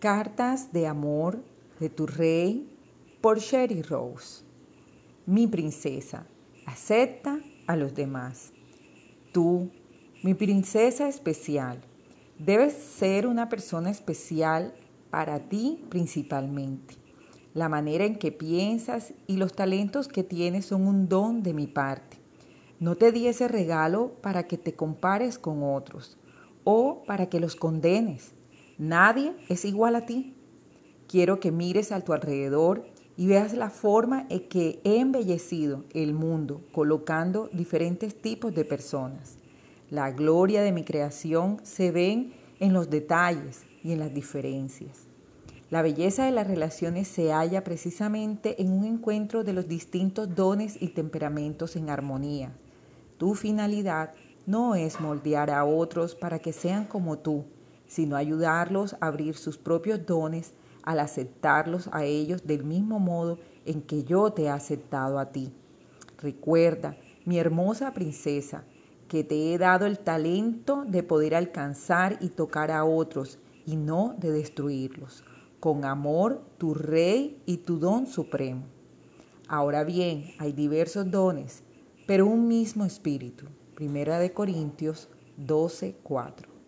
Cartas de amor de tu rey por Sherry Rose. Mi princesa, acepta a los demás. Tú, mi princesa especial, debes ser una persona especial para ti principalmente. La manera en que piensas y los talentos que tienes son un don de mi parte. No te di ese regalo para que te compares con otros o para que los condenes. Nadie es igual a ti. Quiero que mires a tu alrededor y veas la forma en que he embellecido el mundo colocando diferentes tipos de personas. La gloria de mi creación se ven en los detalles y en las diferencias. La belleza de las relaciones se halla precisamente en un encuentro de los distintos dones y temperamentos en armonía. Tu finalidad no es moldear a otros para que sean como tú, sino ayudarlos a abrir sus propios dones al aceptarlos a ellos del mismo modo en que yo te he aceptado a ti. Recuerda, mi hermosa princesa, que te he dado el talento de poder alcanzar y tocar a otros y no de destruirlos. Con amor, tu rey y tu don supremo. Ahora bien, hay diversos dones, pero un mismo espíritu. Primera de Corintios 12, 4.